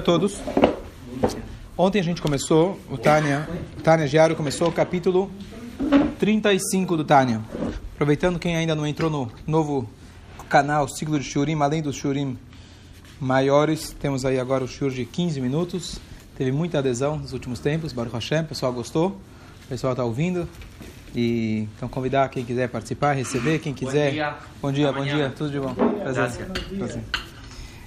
a todos. Ontem a gente começou, o Tânia, o Tânia Diário começou o capítulo 35 do Tânia. Aproveitando quem ainda não entrou no novo canal Ciclo de Shurim, além dos Shurim maiores, temos aí agora o Shur de 15 minutos. Teve muita adesão nos últimos tempos, Baruch Hashem, o pessoal gostou, o pessoal está ouvindo. E então convidar quem quiser participar, receber, quem quiser. Bom dia, bom dia, bom dia tudo de bom. Prazer. Prazer.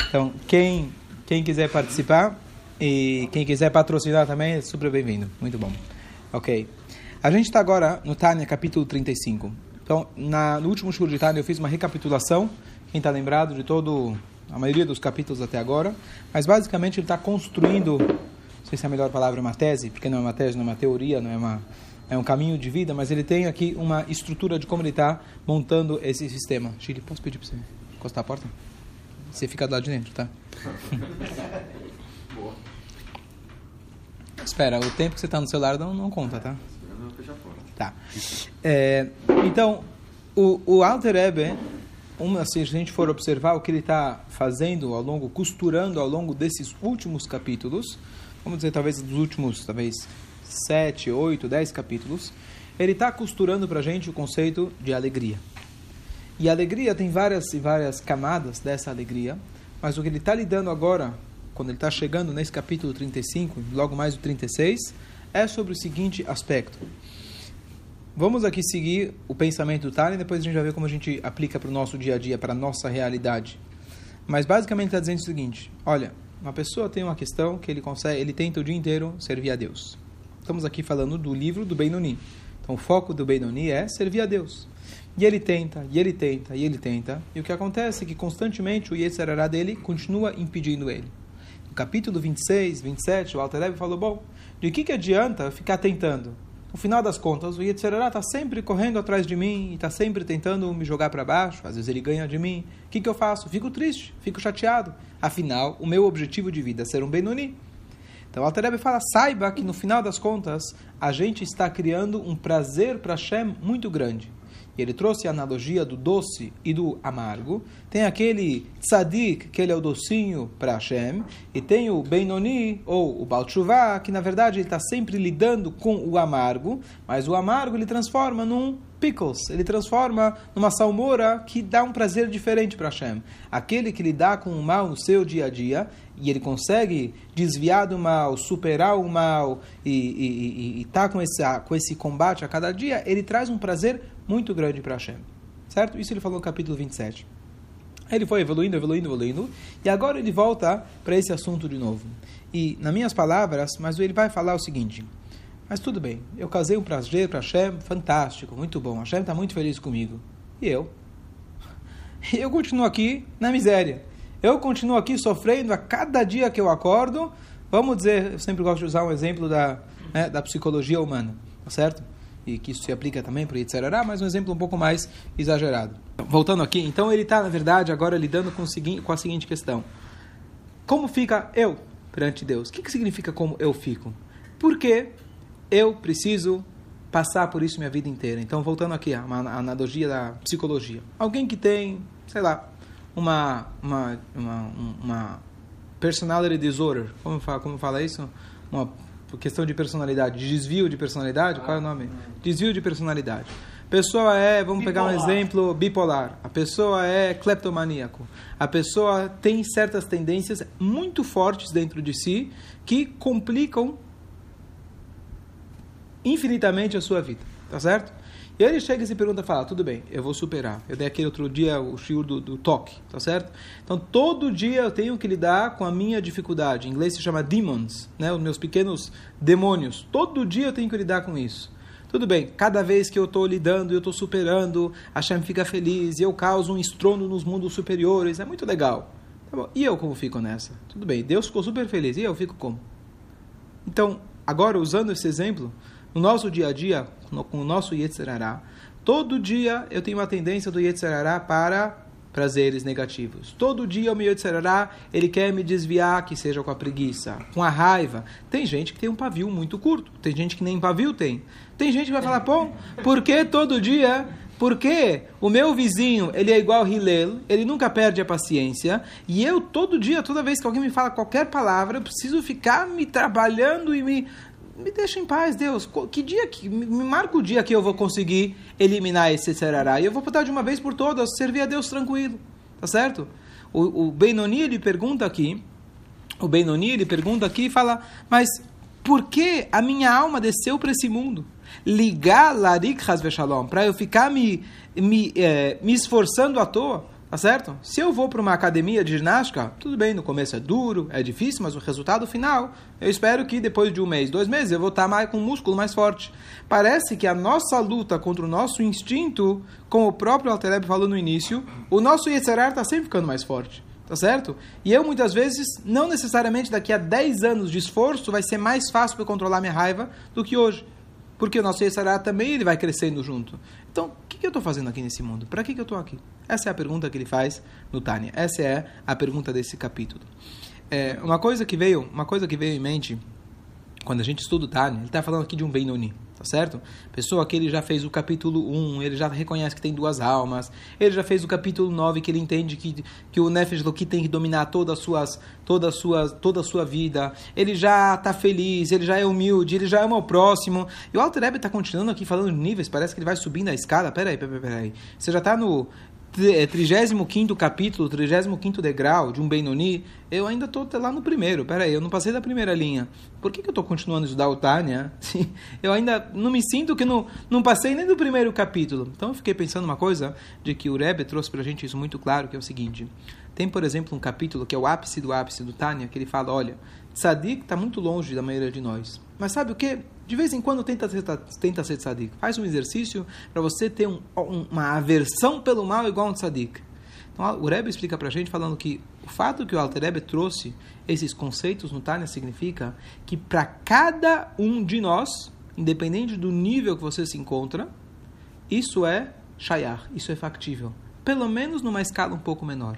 Então, quem quem quiser participar e quem quiser patrocinar também é super bem-vindo. Muito bom. Ok. A gente está agora no Tânia, capítulo 35. Então, na, no último show de Tânia eu fiz uma recapitulação. Quem está lembrado de todo a maioria dos capítulos até agora. Mas basicamente ele está construindo, não sei se é a melhor palavra, uma tese, porque não é uma tese, não é uma teoria, não é uma é um caminho de vida, mas ele tem aqui uma estrutura de como ele está montando esse sistema. Chile, posso pedir para você encostar a porta? Você fica do lado de dentro, tá? Boa. Espera, o tempo que você está no celular não, não conta, tá? Tá. É, então, o, o Alter Ebe, uma, se a gente for observar o que ele está fazendo ao longo, costurando ao longo desses últimos capítulos, vamos dizer, talvez dos últimos, talvez, sete, oito, dez capítulos, ele está costurando para a gente o conceito de alegria. E a alegria tem várias e várias camadas dessa alegria, mas o que ele está lidando agora, quando ele está chegando nesse capítulo 35, logo mais o 36, é sobre o seguinte aspecto. Vamos aqui seguir o pensamento do Tali depois a gente vai ver como a gente aplica para o nosso dia a dia, para a nossa realidade. Mas basicamente está dizendo o seguinte: olha, uma pessoa tem uma questão que ele consegue, ele tenta o dia inteiro servir a Deus. Estamos aqui falando do livro do Benoni. Então o foco do Benoni é servir a Deus. E ele tenta, e ele tenta, e ele tenta. E o que acontece é que constantemente o Yetzirará dele continua impedindo ele. No capítulo 26, 27, o Alter Rebbe falou, bom, de que, que adianta ficar tentando? No final das contas, o Yetzirará está sempre correndo atrás de mim está sempre tentando me jogar para baixo. Às vezes ele ganha de mim. O que, que eu faço? Fico triste, fico chateado. Afinal, o meu objetivo de vida é ser um Benoni. Então, o Alter Rebbe fala, saiba que no final das contas, a gente está criando um prazer para Hashem muito grande. E ele trouxe a analogia do doce e do amargo. Tem aquele tzadik, que ele é o docinho para Hashem, e tem o Benoni, ou o Baal que na verdade ele está sempre lidando com o amargo, mas o amargo ele transforma num pickles, ele transforma numa salmoura que dá um prazer diferente para Hashem. Aquele que lidar com o mal no seu dia a dia, e ele consegue desviar do mal, superar o mal e tá com, esse, com esse combate a cada dia, ele traz um prazer muito grande para Hashem. Certo? Isso ele falou no capítulo 27. Ele foi evoluindo, evoluindo, evoluindo, e agora ele volta para esse assunto de novo. E, nas minhas palavras, mas ele vai falar o seguinte: Mas tudo bem, eu casei um prazer para Hashem, fantástico, muito bom, Hashem está muito feliz comigo. E eu? Eu continuo aqui na miséria. Eu continuo aqui sofrendo a cada dia que eu acordo. Vamos dizer, eu sempre gosto de usar um exemplo da, né, da psicologia humana, tá certo? E que isso se aplica também para o Yitzharará, mas um exemplo um pouco mais exagerado. Voltando aqui, então ele está, na verdade, agora lidando com, com a seguinte questão. Como fica eu perante Deus? O que, que significa como eu fico? Porque eu preciso passar por isso minha vida inteira. Então, voltando aqui a uma analogia da psicologia. Alguém que tem, sei lá, uma, uma, uma, uma personality disorder, como fala, como fala isso? Uma questão de personalidade, desvio de personalidade, qual é o nome? Desvio de personalidade. Pessoa é, vamos pegar um exemplo, bipolar. A pessoa é cleptomaníaco. A pessoa tem certas tendências muito fortes dentro de si que complicam infinitamente a sua vida. Tá certo? E aí ele chega e se pergunta, fala, tudo bem, eu vou superar. Eu dei aquele outro dia o shiur do, do toque, tá certo? Então, todo dia eu tenho que lidar com a minha dificuldade. Em inglês se chama demons, né? Os meus pequenos demônios. Todo dia eu tenho que lidar com isso. Tudo bem, cada vez que eu estou lidando, eu estou superando, a Shem fica feliz, e eu causo um estrondo nos mundos superiores, é muito legal. Tá e eu como fico nessa? Tudo bem, Deus ficou super feliz, e eu fico como? Então, agora usando esse exemplo, no nosso dia a dia, com o nosso Yetzirará, todo dia eu tenho uma tendência do Yetzirará para prazeres negativos. Todo dia o meu Yetzirará, ele quer me desviar, que seja com a preguiça, com a raiva. Tem gente que tem um pavio muito curto, tem gente que nem pavio tem. Tem gente que vai falar, pô, por que todo dia Porque o meu vizinho, ele é igual Hillel, ele nunca perde a paciência, e eu todo dia, toda vez que alguém me fala qualquer palavra, eu preciso ficar me trabalhando e me me deixa em paz, Deus. Que dia que me marca o dia que eu vou conseguir eliminar esse serará e eu vou botar de uma vez por todas servir a Deus tranquilo, tá certo? O, o Benoni ele pergunta aqui, o Benoni ele pergunta aqui e fala, mas por que a minha alma desceu para esse mundo? Ligar Larik Hasveshalom, para eu ficar me, me, é, me esforçando à toa, tá certo? Se eu vou para uma academia de ginástica, tudo bem, no começo é duro, é difícil, mas o resultado final, eu espero que depois de um mês, dois meses, eu vou estar mais, com um músculo mais forte. Parece que a nossa luta contra o nosso instinto, como o próprio Altereb falou no início, o nosso Yetzerar está sempre ficando mais forte. Tá certo? E eu, muitas vezes, não necessariamente daqui a 10 anos de esforço, vai ser mais fácil para controlar minha raiva do que hoje. Porque o nosso Yetzirah também ele vai crescendo junto. Então, o que, que eu estou fazendo aqui nesse mundo? Para que, que eu estou aqui? Essa é a pergunta que ele faz no Tânia. Essa é a pergunta desse capítulo. É, uma coisa que veio, uma coisa que veio em mente quando a gente estuda o ele está falando aqui de um Benoni. Tá certo? Pessoa que ele já fez o capítulo 1, ele já reconhece que tem duas almas, ele já fez o capítulo 9, que ele entende que, que o Nefesh Loki tem que dominar todas as suas, toda, a sua, toda a sua vida, ele já está feliz, ele já é humilde, ele já ama o próximo. E o Alter Ebe está continuando aqui falando de níveis, parece que ele vai subindo a escada. Peraí, peraí, peraí. Você já está no 35 é, capítulo, 35 degrau de um Benoni, eu ainda estou lá no primeiro. Peraí, eu não passei da primeira linha. Por que, que eu estou continuando a estudar o Tânia? Eu ainda não me sinto que não, não passei nem do primeiro capítulo. Então eu fiquei pensando uma coisa, de que o Rebbe trouxe para a gente isso muito claro, que é o seguinte. Tem, por exemplo, um capítulo que é o ápice do ápice do Tânia, que ele fala, olha, Tzadik está muito longe da maioria de nós. Mas sabe o que? De vez em quando tenta ser, tenta ser tzadik. Faz um exercício para você ter um, uma aversão pelo mal igual um tzadik. Então, o Rebbe explica para a gente falando que o fato que o Alter Rebbe trouxe esses conceitos no Tânia significa que para cada um de nós, independente do nível que você se encontra, isso é shayar, isso é factível. Pelo menos numa escala um pouco menor.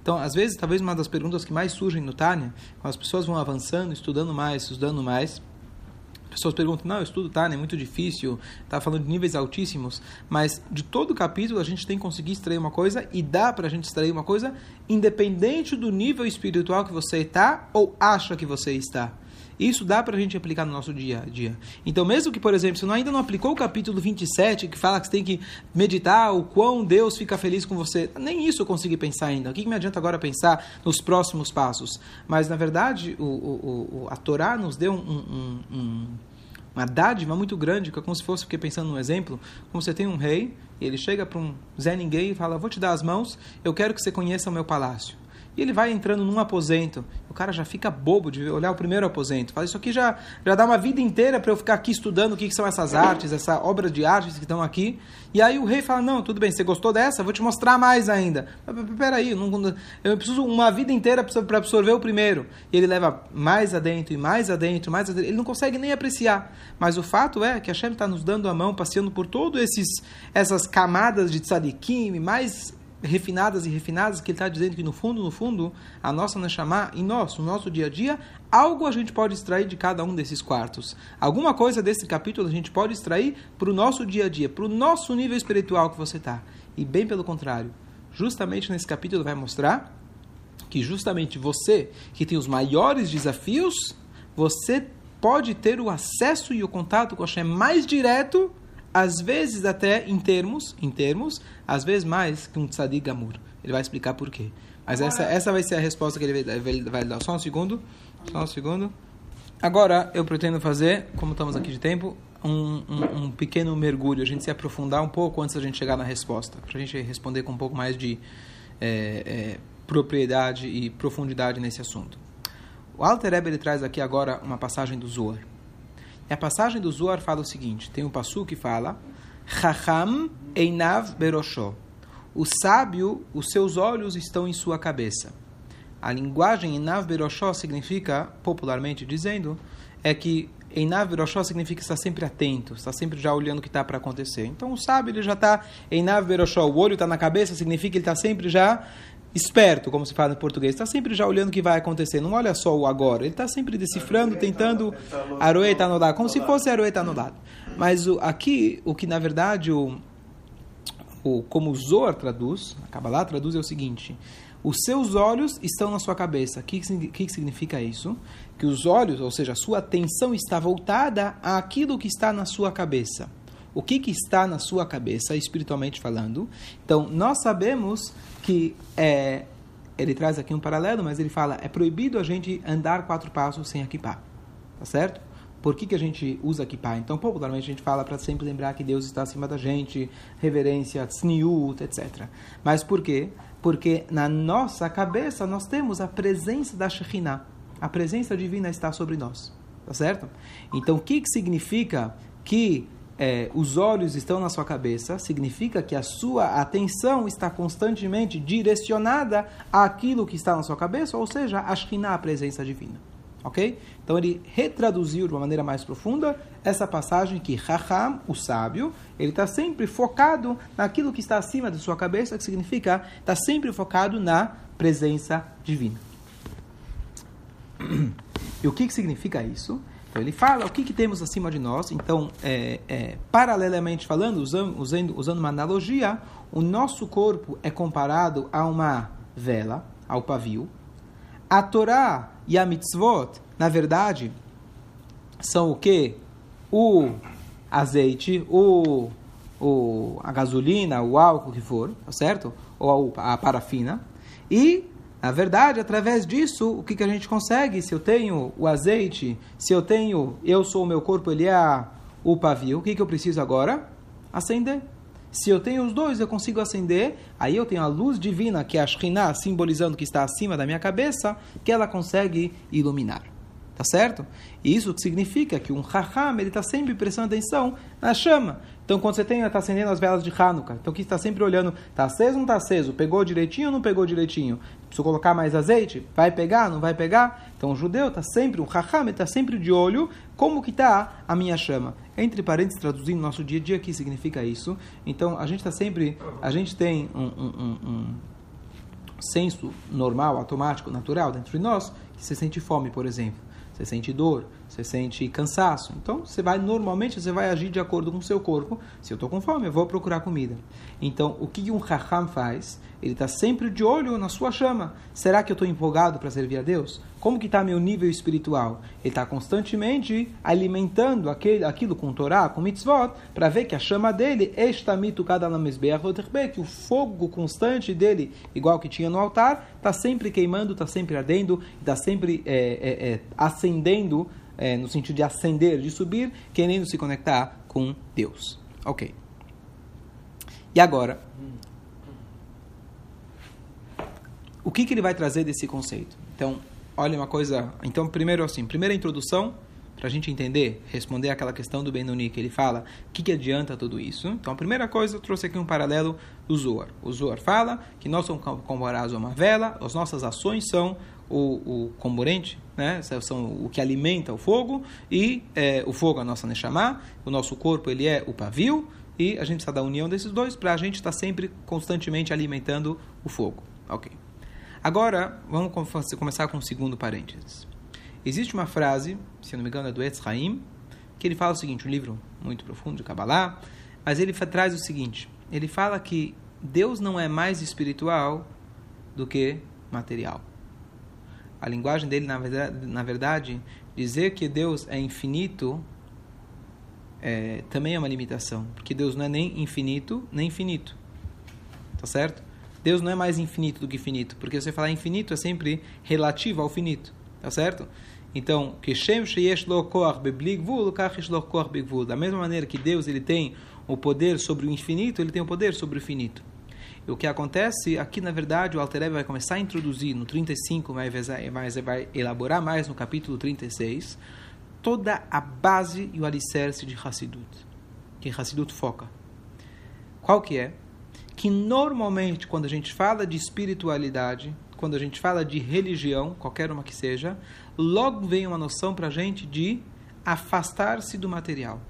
Então, às vezes, talvez uma das perguntas que mais surgem no Tânia, quando as pessoas vão avançando, estudando mais, estudando mais, pessoas perguntam, não, eu estudo Tânia, é muito difícil, está falando de níveis altíssimos, mas de todo capítulo a gente tem que conseguir extrair uma coisa e dá para a gente extrair uma coisa independente do nível espiritual que você está ou acha que você está. Isso dá para a gente aplicar no nosso dia a dia. Então, mesmo que, por exemplo, você ainda não aplicou o capítulo 27, que fala que você tem que meditar o quão Deus fica feliz com você, nem isso eu consegui pensar ainda. O que, que me adianta agora pensar nos próximos passos? Mas, na verdade, o, o, o a Torá nos deu um, um, um uma dádiva muito grande, que é como se fosse, fiquei pensando num exemplo, como você tem um rei, e ele chega para um Zé Ninguém e fala, vou te dar as mãos, eu quero que você conheça o meu palácio. E ele vai entrando num aposento. O cara já fica bobo de olhar o primeiro aposento. Fala, isso aqui já, já dá uma vida inteira para eu ficar aqui estudando o que, que são essas artes, essa obra de artes que estão aqui. E aí o rei fala, não, tudo bem, você gostou dessa? Vou te mostrar mais ainda. Peraí, não, eu preciso uma vida inteira para absorver o primeiro. E ele leva mais adentro e mais adentro, mais adentro. Ele não consegue nem apreciar. Mas o fato é que a Shem está nos dando a mão, passeando por todas essas camadas de tzadikim, mais refinadas e refinadas, que ele está dizendo que no fundo, no fundo, a nossa Neshama, em nós, no nosso dia a dia, algo a gente pode extrair de cada um desses quartos. Alguma coisa desse capítulo a gente pode extrair para o nosso dia a dia, para o nosso nível espiritual que você está. E bem pelo contrário, justamente nesse capítulo vai mostrar que justamente você, que tem os maiores desafios, você pode ter o acesso e o contato com a Hashem mais direto às vezes até em termos, em termos, às vezes mais que um tzadik gamur. Ele vai explicar por quê. Mas essa, essa vai ser a resposta que ele vai, vai dar. Só um segundo. Só um segundo. Agora eu pretendo fazer, como estamos aqui de tempo, um, um, um, pequeno mergulho, a gente se aprofundar um pouco antes da gente chegar na resposta, para a gente responder com um pouco mais de é, é, propriedade e profundidade nesse assunto. O Alter Eber ele traz aqui agora uma passagem do Zohar. A passagem do Zohar fala o seguinte: tem um passo que fala, Chacham Einav Berosho. O sábio, os seus olhos estão em sua cabeça. A linguagem Einav Berosho significa, popularmente dizendo, é que Einav Beroshó significa estar sempre atento, estar sempre já olhando o que está para acontecer. Então o sábio ele já está Einav Beroshó, o olho está na cabeça, significa que ele está sempre já esperto, como se fala em português, está sempre já olhando o que vai acontecer, não olha só o agora, ele está sempre decifrando, tentando aroeta anulado, como se fosse aroeta anulado. Mas o, aqui, o que na verdade o, ou como o Zohar traduz, a Kabbalah traduz é o seguinte: os seus olhos estão na sua cabeça. O que, que, significa isso? Que os olhos, ou seja, a sua atenção está voltada àquilo que está na sua cabeça. O que, que está na sua cabeça, espiritualmente falando? Então, nós sabemos que é, ele traz aqui um paralelo, mas ele fala é proibido a gente andar quatro passos sem equipar, tá certo? Por que, que a gente usa kippah? Então, popularmente, a gente fala para sempre lembrar que Deus está acima da gente, reverência, tzniut, etc. Mas por quê? Porque na nossa cabeça nós temos a presença da Shekhinah. A presença divina está sobre nós. Tá certo? Então, o que, que significa que é, os olhos estão na sua cabeça? Significa que a sua atenção está constantemente direcionada àquilo que está na sua cabeça, ou seja, a Shekhinah, a presença divina. Ok? Então ele retraduziu de uma maneira mais profunda essa passagem que Raham, o sábio, ele está sempre focado naquilo que está acima da sua cabeça, que significa está sempre focado na presença divina. E o que, que significa isso? Então ele fala o que, que temos acima de nós. Então, é, é, paralelamente falando, usando, usando, usando uma analogia, o nosso corpo é comparado a uma vela, ao pavio. A Torá e a mitzvot, na verdade, são o que? O azeite, o, o, a gasolina, o álcool que for, tá certo? Ou a, a parafina. E, na verdade, através disso, o que, que a gente consegue? Se eu tenho o azeite, se eu tenho, eu sou o meu corpo, ele é o pavio, o que, que eu preciso agora? Acender. Se eu tenho os dois, eu consigo acender, aí eu tenho a luz divina, que é a Shekhinah, simbolizando que está acima da minha cabeça, que ela consegue iluminar. Tá certo? E isso significa que um Raham, ele está sempre prestando atenção na chama. Então, quando você tem, está acendendo as velas de Hanukkah, então que está sempre olhando, está aceso ou não está aceso? Pegou direitinho ou não pegou direitinho? Preciso colocar mais azeite? Vai pegar, não vai pegar? Então, o judeu está sempre, o Raham está sempre de olho como que está a minha chama. Entre parênteses, traduzindo nosso dia a dia, que significa isso? Então, a gente está sempre, a gente tem um, um, um, um senso normal, automático, natural dentro de nós, que você sente fome, por exemplo você sente dor, você sente cansaço. Então, você vai normalmente você vai agir de acordo com o seu corpo. Se eu estou com fome, eu vou procurar comida. Então, o que um raham faz? Ele está sempre de olho na sua chama. Será que eu estou empolgado para servir a Deus? Como que está meu nível espiritual? Ele está constantemente alimentando aquele, aquilo com Torá, com mitzvot, para ver que a chama dele, que o fogo constante dele, igual que tinha no altar, está sempre queimando, está sempre ardendo, está sempre é, é, é, acendendo, é, no sentido de acender, de subir, querendo se conectar com Deus. Ok. E agora, o que, que ele vai trazer desse conceito? Então, olha uma coisa. Então, primeiro assim, primeira introdução para a gente entender, responder aquela questão do Benoni, que ele fala, o que, que adianta tudo isso? Então, a primeira coisa, eu trouxe aqui um paralelo do Zohar. O Zohar fala que nós somos comparados a uma vela, as nossas ações são o, o comburente, né? são o que alimenta o fogo, e é, o fogo é a nossa Neshama, o nosso corpo ele é o pavio, e a gente precisa da união desses dois para a gente estar tá sempre constantemente alimentando o fogo. Ok. Agora, vamos começar com o segundo parênteses. Existe uma frase, se não me engano é do Etz Haim, que ele fala o seguinte, um livro muito profundo de Kabbalah, mas ele traz o seguinte, ele fala que Deus não é mais espiritual do que material. A linguagem dele, na verdade, na verdade dizer que Deus é infinito é, também é uma limitação, porque Deus não é nem infinito, nem finito. Tá certo? Deus não é mais infinito do que finito, porque você falar infinito é sempre relativo ao finito. Tá certo? Então. Da mesma maneira que Deus ele tem o poder sobre o infinito, ele tem o poder sobre o finito. O que acontece aqui, na verdade, o Alter vai começar a introduzir no 35, mas vai elaborar mais no capítulo 36, toda a base e o alicerce de Hassidut, que Hassidut foca. Qual que é? Que normalmente, quando a gente fala de espiritualidade, quando a gente fala de religião, qualquer uma que seja, logo vem uma noção para a gente de afastar-se do material.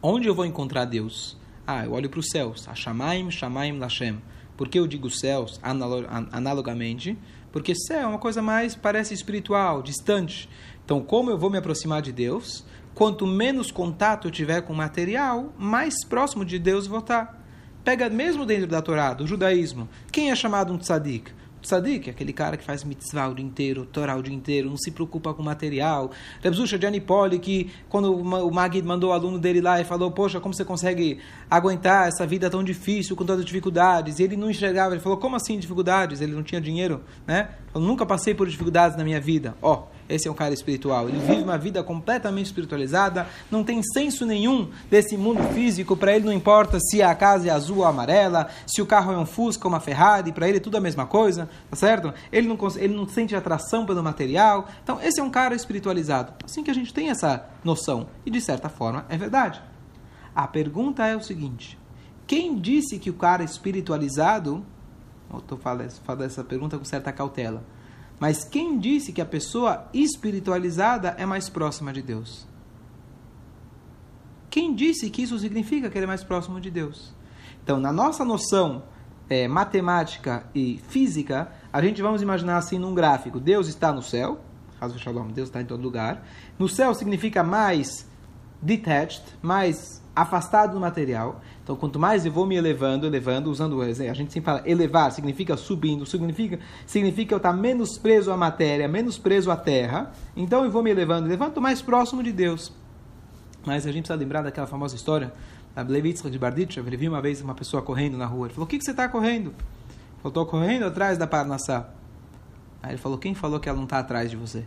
Onde eu vou encontrar Deus? Ah, eu olho para os céus. Ashamaim, Shamaim, Lashem. Por que eu digo céus analogamente? Porque céu é uma coisa mais, parece espiritual, distante. Então, como eu vou me aproximar de Deus? Quanto menos contato eu tiver com o material, mais próximo de Deus vou estar. Pega mesmo dentro da Torá, do judaísmo, quem é chamado um tzadik? Tzadik, aquele cara que faz mitzvah o dia inteiro, Torá o dia inteiro, não se preocupa com material. Rebzusha de Anipoli, que quando o Magid mandou o aluno dele lá e falou, poxa, como você consegue aguentar essa vida tão difícil, com todas as dificuldades? E ele não enxergava, ele falou, como assim dificuldades? Ele não tinha dinheiro, né? Eu nunca passei por dificuldades na minha vida. Ó, oh, esse é um cara espiritual. Ele vive uma vida completamente espiritualizada, não tem senso nenhum desse mundo físico. Para ele não importa se a casa é azul ou amarela, se o carro é um Fusca ou uma Ferrari, para ele é tudo a mesma coisa, tá certo? Ele não, ele não sente atração pelo material. Então, esse é um cara espiritualizado. Assim que a gente tem essa noção. E de certa forma é verdade. A pergunta é o seguinte: quem disse que o cara espiritualizado. Eu estou falando essa pergunta com certa cautela mas quem disse que a pessoa espiritualizada é mais próxima de Deus? Quem disse que isso significa que ele é mais próximo de Deus? Então, na nossa noção é, matemática e física, a gente vamos imaginar assim num gráfico: Deus está no céu, Deus está em todo lugar. No céu significa mais detached, mais afastado do material. Então, quanto mais eu vou me elevando, elevando, usando o exemplo, a gente sempre fala elevar, significa subindo, significa, significa eu estar menos preso à matéria, menos preso à terra. Então, eu vou me elevando, elevando, mais próximo de Deus. Mas a gente precisa lembrar daquela famosa história da Blevitzra de Barditchev. Ele viu uma vez uma pessoa correndo na rua. Ele falou: O que, que você está correndo? Ele falou: Estou correndo atrás da Parnassá. Aí ele falou: Quem falou que ela não está atrás de você?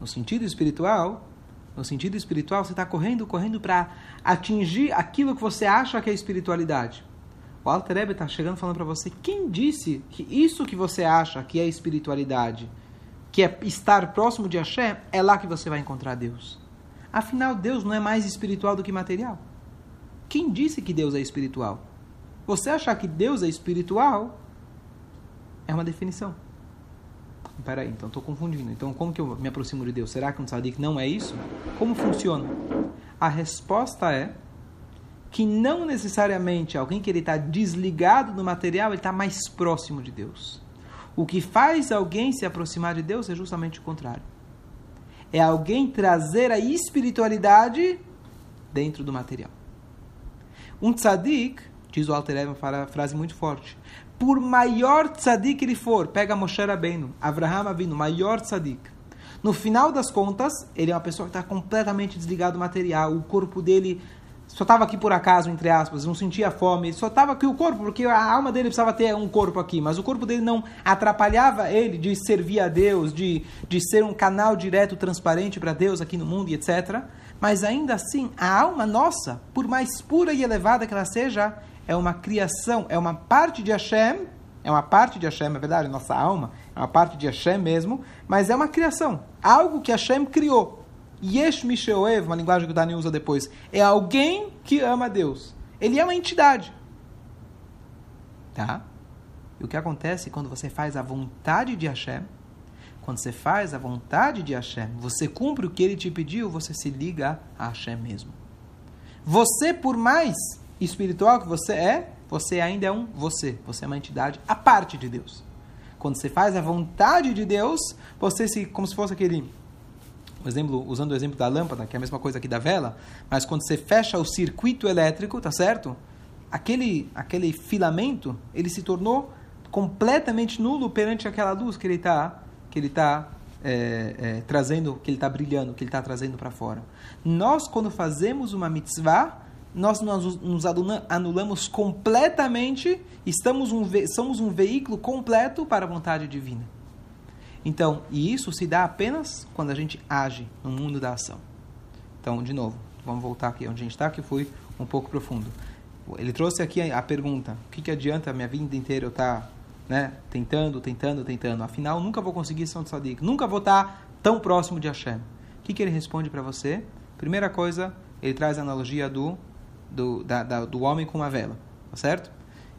No sentido espiritual, no sentido espiritual, você está correndo, correndo para atingir aquilo que você acha que é espiritualidade. O Alter Rebbe está chegando falando para você, quem disse que isso que você acha que é espiritualidade, que é estar próximo de Hashem, é lá que você vai encontrar Deus? Afinal, Deus não é mais espiritual do que material. Quem disse que Deus é espiritual? Você achar que Deus é espiritual é uma definição. Peraí, então estou confundindo. Então, como que eu me aproximo de Deus? Será que um tzadik não é isso? Como funciona? A resposta é que não necessariamente alguém que ele está desligado do material, ele está mais próximo de Deus. O que faz alguém se aproximar de Deus é justamente o contrário. É alguém trazer a espiritualidade dentro do material. Um tzadik, diz o Alter Rebbe, uma frase muito forte, por maior tzadik ele for, pega Moshe Rabbeinu, Avraham Avinu, maior tzadik. No final das contas, ele é uma pessoa que está completamente desligado do material, o corpo dele só estava aqui por acaso, entre aspas, não sentia fome, só estava aqui o corpo, porque a alma dele precisava ter um corpo aqui, mas o corpo dele não atrapalhava ele de servir a Deus, de, de ser um canal direto, transparente para Deus aqui no mundo e etc. Mas ainda assim, a alma nossa, por mais pura e elevada que ela seja, é uma criação, é uma parte de Hashem, é uma parte de Hashem, é verdade, nossa alma é uma parte de Hashem mesmo, mas é uma criação, algo que Hashem criou. Yesh Misheoev, uma linguagem que o Dani usa depois, é alguém que ama Deus. Ele é uma entidade. Tá? E o que acontece quando você faz a vontade de Hashem? Quando você faz a vontade de Hashem, você cumpre o que ele te pediu, você se liga a Hashem mesmo. Você, por mais espiritual que você é, você ainda é um você. Você é uma entidade à parte de Deus. Quando você faz a vontade de Deus, você se, como se fosse aquele, um exemplo, usando o exemplo da lâmpada, que é a mesma coisa aqui da vela, mas quando você fecha o circuito elétrico, tá certo? Aquele, aquele filamento, ele se tornou completamente nulo perante aquela luz que ele está que ele tá, é, é, trazendo, que ele está brilhando, que ele está trazendo para fora. Nós, quando fazemos uma mitzvah, nós nos anulamos completamente, estamos um, somos um veículo completo para a vontade divina. Então, e isso se dá apenas quando a gente age no mundo da ação. Então, de novo, vamos voltar aqui onde a gente está, que foi um pouco profundo. Ele trouxe aqui a pergunta: o que, que adianta a minha vida inteira eu estar tá, né, tentando, tentando, tentando? Afinal, nunca vou conseguir um tzadik, nunca vou estar tá tão próximo de Hashem. O que, que ele responde para você? Primeira coisa, ele traz a analogia do do, da, da, do homem com uma vela, tá certo?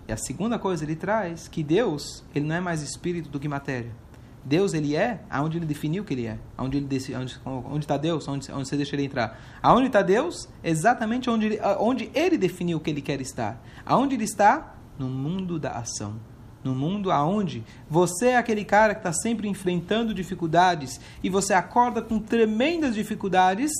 E a segunda coisa, ele traz que Deus, ele não é mais espírito do que matéria. Deus, ele é aonde ele definiu que ele é. Aonde ele onde onde está Deus, onde, onde você deixa ele entrar. Aonde está Deus? Exatamente onde ele, onde ele definiu que ele quer estar. Aonde ele está? No mundo da ação. No mundo aonde você é aquele cara que está sempre enfrentando dificuldades e você acorda com tremendas dificuldades,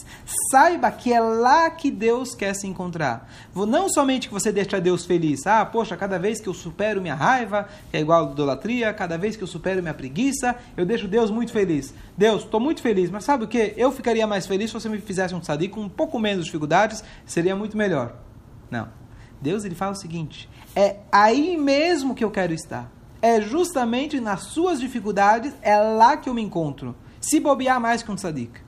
saiba que é lá que Deus quer se encontrar. Não somente que você deixa Deus feliz, ah, poxa, cada vez que eu supero minha raiva, que é igual a idolatria, cada vez que eu supero minha preguiça, eu deixo Deus muito feliz. Deus, estou muito feliz, mas sabe o que? Eu ficaria mais feliz se você me fizesse um tzadik com um pouco menos dificuldades, seria muito melhor. Não. Deus ele fala o seguinte: é aí mesmo que eu quero estar. É justamente nas suas dificuldades, é lá que eu me encontro. Se bobear mais que um tzadik.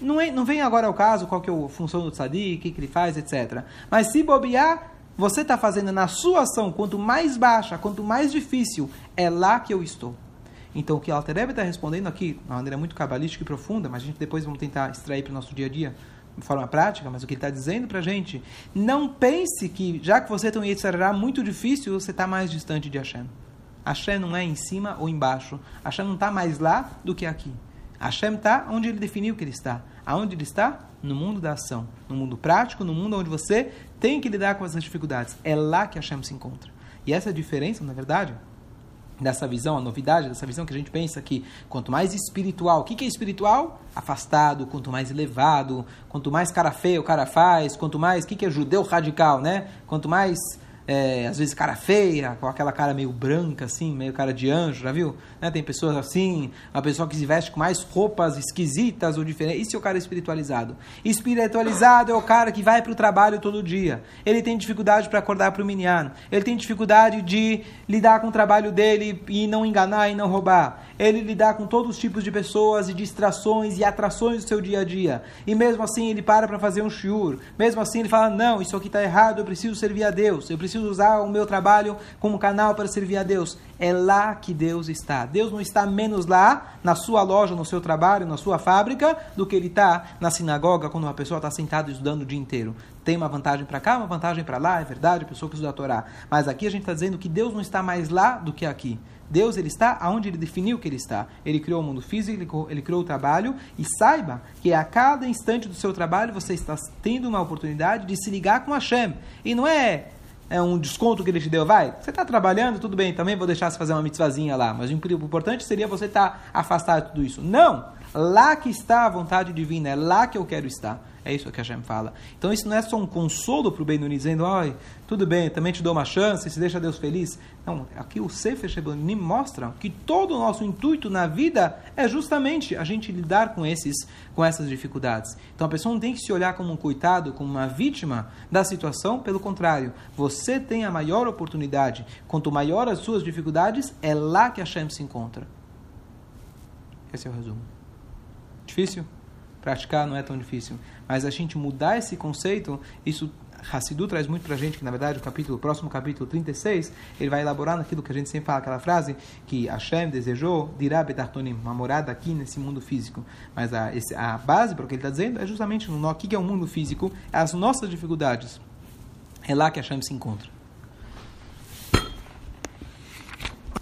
Não, é, não vem agora ao caso qual que é a função do tzadik, o que, que ele faz, etc. Mas se bobear, você está fazendo na sua ação, quanto mais baixa, quanto mais difícil, é lá que eu estou. Então, o que Alter Rebbe está respondendo aqui, de uma maneira muito cabalística e profunda, mas a gente depois vamos tentar extrair para o nosso dia a dia, de forma prática, mas o que ele está dizendo para a gente, não pense que, já que você tem um Yetzirah muito difícil, você está mais distante de Hashem. Hashem não é em cima ou embaixo. Hashem não está mais lá do que aqui. Hashem está onde ele definiu que ele está. Aonde ele está? No mundo da ação. No mundo prático, no mundo onde você tem que lidar com essas dificuldades. É lá que Hashem se encontra. E essa é a diferença, na verdade, dessa visão, a novidade dessa visão que a gente pensa que quanto mais espiritual, o que, que é espiritual? Afastado, quanto mais elevado, quanto mais cara feio o cara faz, quanto mais, o que, que é judeu radical, né? Quanto mais é, às vezes cara feia, com aquela cara meio branca, assim, meio cara de anjo, já viu? Né? Tem pessoas assim, uma pessoa que se veste com mais roupas esquisitas ou diferentes. Isso é o cara espiritualizado. Espiritualizado é o cara que vai para o trabalho todo dia. Ele tem dificuldade para acordar para o miniano. Ele tem dificuldade de lidar com o trabalho dele e não enganar e não roubar. Ele lidar com todos os tipos de pessoas e distrações e atrações do seu dia a dia. E mesmo assim ele para para fazer um shiur. Mesmo assim ele fala: não, isso aqui está errado, eu preciso servir a Deus. Eu preciso preciso usar o meu trabalho como canal para servir a Deus. É lá que Deus está. Deus não está menos lá, na sua loja, no seu trabalho, na sua fábrica, do que ele está na sinagoga, quando uma pessoa está sentada estudando o dia inteiro. Tem uma vantagem para cá, uma vantagem para lá, é verdade, a pessoa que estuda a Torá. Mas aqui a gente está dizendo que Deus não está mais lá do que aqui. Deus ele está aonde ele definiu que ele está. Ele criou o mundo físico, ele criou o trabalho e saiba que a cada instante do seu trabalho você está tendo uma oportunidade de se ligar com Hashem. E não é é um desconto que ele te deu, vai, você está trabalhando, tudo bem, também vou deixar você fazer uma mitzvazinha lá, mas o importante seria você estar tá afastado de tudo isso. Não! Lá que está a vontade divina, é lá que eu quero estar. É isso que a Hashem fala. Então isso não é só um consolo para o Benoni, dizendo, ai, tudo bem, também te dou uma chance, se deixa Deus feliz. Não, aqui o Sefer Shebonim mostra que todo o nosso intuito na vida é justamente a gente lidar com, esses, com essas dificuldades. Então a pessoa não tem que se olhar como um coitado, como uma vítima da situação, pelo contrário, você tem a maior oportunidade. Quanto maior as suas dificuldades, é lá que a Hashem se encontra. Esse é o resumo. Difícil? Praticar não é tão difícil. Mas a gente mudar esse conceito, isso Hassidu traz muito para a gente que, na verdade, o capítulo, o próximo capítulo 36, ele vai elaborar naquilo que a gente sempre fala, aquela frase que Hashem desejou, dirá Betartonim, uma morada aqui nesse mundo físico. Mas a, esse, a base para o que ele está dizendo é justamente no o que é o mundo físico, as nossas dificuldades. É lá que Hashem se encontra.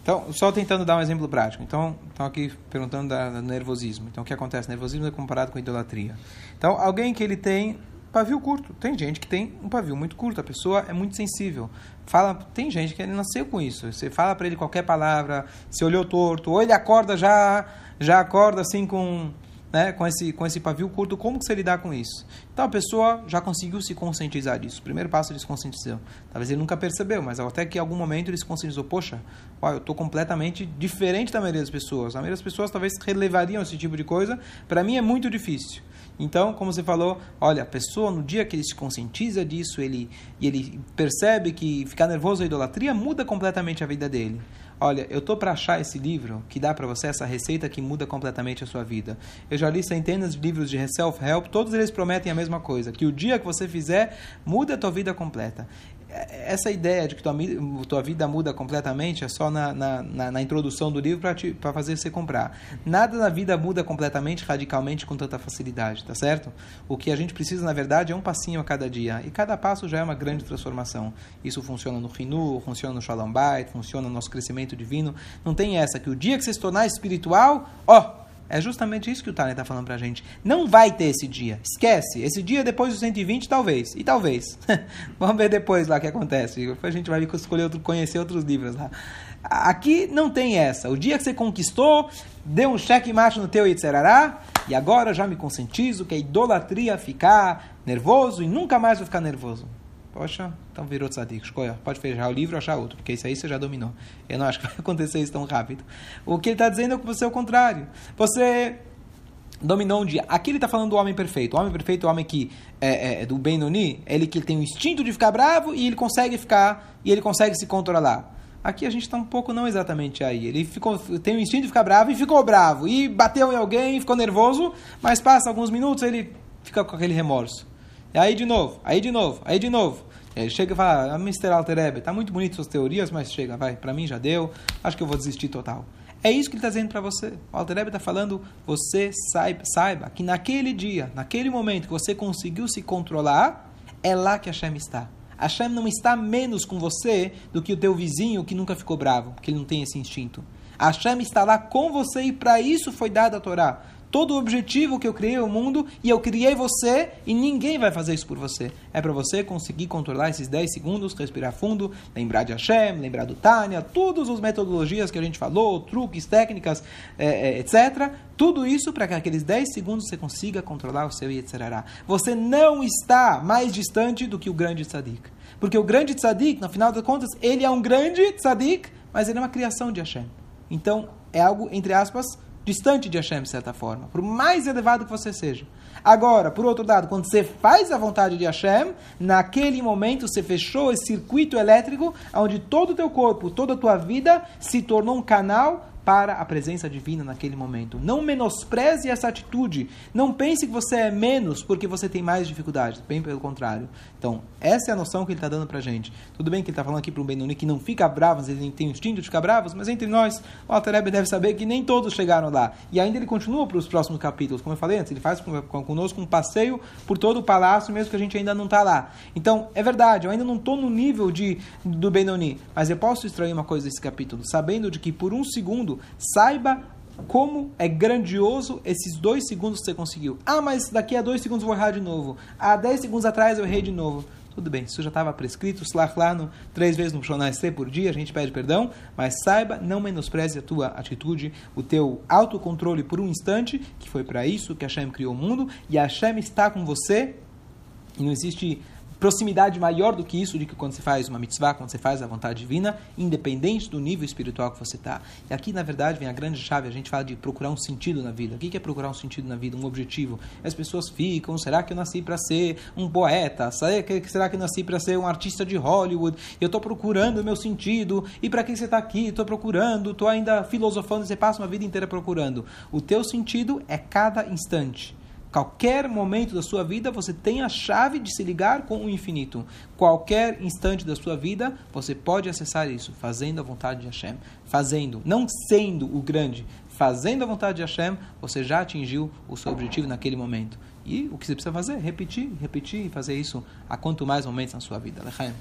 Então, só tentando dar um exemplo prático. Então, estão aqui perguntando do nervosismo. Então, o que acontece? Nervosismo é comparado com idolatria. Então, alguém que ele tem pavio curto. Tem gente que tem um pavio muito curto. A pessoa é muito sensível. Fala, tem gente que ele nasceu com isso. Você fala para ele qualquer palavra, se olhou torto, ou ele acorda já, já acorda assim com né, com, esse, com esse pavio curto, como que você lidar com isso? Então a pessoa já conseguiu se conscientizar disso. O primeiro passo ele se conscientizou. Talvez ele nunca percebeu, mas até que em algum momento ele se conscientizou. Poxa, ó, eu estou completamente diferente da maioria das pessoas. A maioria das pessoas talvez relevariam esse tipo de coisa. Para mim é muito difícil. Então, como você falou, olha, a pessoa no dia que ele se conscientiza disso, ele, e ele percebe que ficar nervoso é idolatria, muda completamente a vida dele. Olha, eu tô para achar esse livro que dá para você essa receita que muda completamente a sua vida. Eu já li centenas de livros de self-help, todos eles prometem a mesma coisa, que o dia que você fizer, muda a tua vida completa essa ideia de que tua, tua vida muda completamente é só na, na, na, na introdução do livro para fazer você comprar. Nada na vida muda completamente, radicalmente, com tanta facilidade, tá certo? O que a gente precisa, na verdade, é um passinho a cada dia. E cada passo já é uma grande transformação. Isso funciona no Rinu, funciona no Shalom Bait, funciona no nosso crescimento divino. Não tem essa, que o dia que você se tornar espiritual, ó, É justamente isso que o Tânia está falando para a gente. Não vai ter esse dia. Esquece. Esse dia depois dos 120, talvez. E talvez. Vamos ver depois lá o que acontece. Depois a gente vai escolher outro, conhecer outros livros lá. Aqui não tem essa. O dia que você conquistou, deu um cheque macho no teu Yitzharará, e agora já me conscientizo que a idolatria ficar nervoso e nunca mais vou ficar nervoso. Poxa, então virou tzadik. Escolha, pode fechar o livro achar outro, porque isso aí você já dominou. Eu não acho que vai acontecer isso tão rápido. O que ele está dizendo é que você é o contrário. Você dominou um dia. Aqui ele está falando do homem perfeito. O homem perfeito é o homem que é, é do Benoni, ele que tem o instinto de ficar bravo e ele consegue ficar e ele consegue se controlar. Aqui a gente está um pouco não exatamente aí. Ele ficou, tem o instinto de ficar bravo e ficou bravo. E bateu em alguém, ficou nervoso, mas passa alguns minutos ele fica com aquele remorso. Aí de novo, aí de novo, aí de novo. Ele chega e fala, ah, Mr. Alterebe, tá muito bonito suas teorias, mas chega, vai, para mim já deu, acho que eu vou desistir total. É isso que ele está dizendo para você. O Alterebe está falando, você saiba, saiba que naquele dia, naquele momento que você conseguiu se controlar, é lá que a Hashem está. A Hashem não está menos com você do que o teu vizinho que nunca ficou bravo, porque ele não tem esse instinto. A Hashem está lá com você e para isso foi dada a Torá todo o objetivo que eu criei o mundo e eu criei você e ninguém vai fazer isso por você. É para você conseguir controlar esses 10 segundos, respirar fundo, lembrar de Hashem, lembrar do Tânia, todas as metodologias que a gente falou, truques, técnicas, é, é, etc. Tudo isso para que aqueles 10 segundos você consiga controlar o seu Yetzirará. Você não está mais distante do que o grande tzadik. Porque o grande tzadik, no final das contas, ele é um grande tzadik, mas ele é uma criação de Hashem. Então, é algo, entre aspas, distante de Hashem, de certa forma, por mais elevado que você seja. Agora, por outro lado, quando você faz a vontade de Hashem, naquele momento você fechou esse circuito elétrico onde todo o teu corpo, toda a tua vida se tornou um canal para a presença divina naquele momento. Não menospreze essa atitude. Não pense que você é menos porque você tem mais dificuldades. Bem pelo contrário. Então, essa é a noção que ele está dando para gente. Tudo bem que ele está falando aqui para o Benoni que não fica bravo, mas ele tem o instinto de ficar bravo, mas entre nós, o Alterebe deve saber que nem todos chegaram lá. E ainda ele continua para os próximos capítulos. Como eu falei antes, ele faz conosco um passeio por todo o palácio, mesmo que a gente ainda não está lá. Então, é verdade, eu ainda não estou no nível de, do Benoni, mas eu posso extrair uma coisa desse capítulo, sabendo de que por um segundo saiba como é grandioso esses dois segundos que você conseguiu. Ah, mas daqui a dois segundos eu vou errar de novo. Ah, dez segundos atrás eu errei de novo. Tudo bem, isso já estava prescrito, slach no, três vezes no Shonai por dia, a gente pede perdão, mas saiba, não menospreze a tua atitude, o teu autocontrole por um instante, que foi para isso que Hashem criou o mundo, e Hashem está com você, e não existe proximidade maior do que isso, de que quando você faz uma mitzvah, quando você faz a vontade divina, independente do nível espiritual que você está. E aqui, na verdade, vem a grande chave, a gente fala de procurar um sentido na vida. O que é procurar um sentido na vida, um objetivo? As pessoas ficam, será que eu nasci para ser um poeta? Será que eu nasci para ser um artista de Hollywood? Eu estou procurando o meu sentido. E para que você está aqui? Estou procurando, estou ainda filosofando, você passa uma vida inteira procurando. O teu sentido é cada instante. Qualquer momento da sua vida você tem a chave de se ligar com o infinito. Qualquer instante da sua vida você pode acessar isso, fazendo a vontade de Hashem. Fazendo, não sendo o grande, fazendo a vontade de Hashem, você já atingiu o seu objetivo naquele momento. E o que você precisa fazer? Repetir, repetir e fazer isso a quanto mais momentos na sua vida. Lechaim.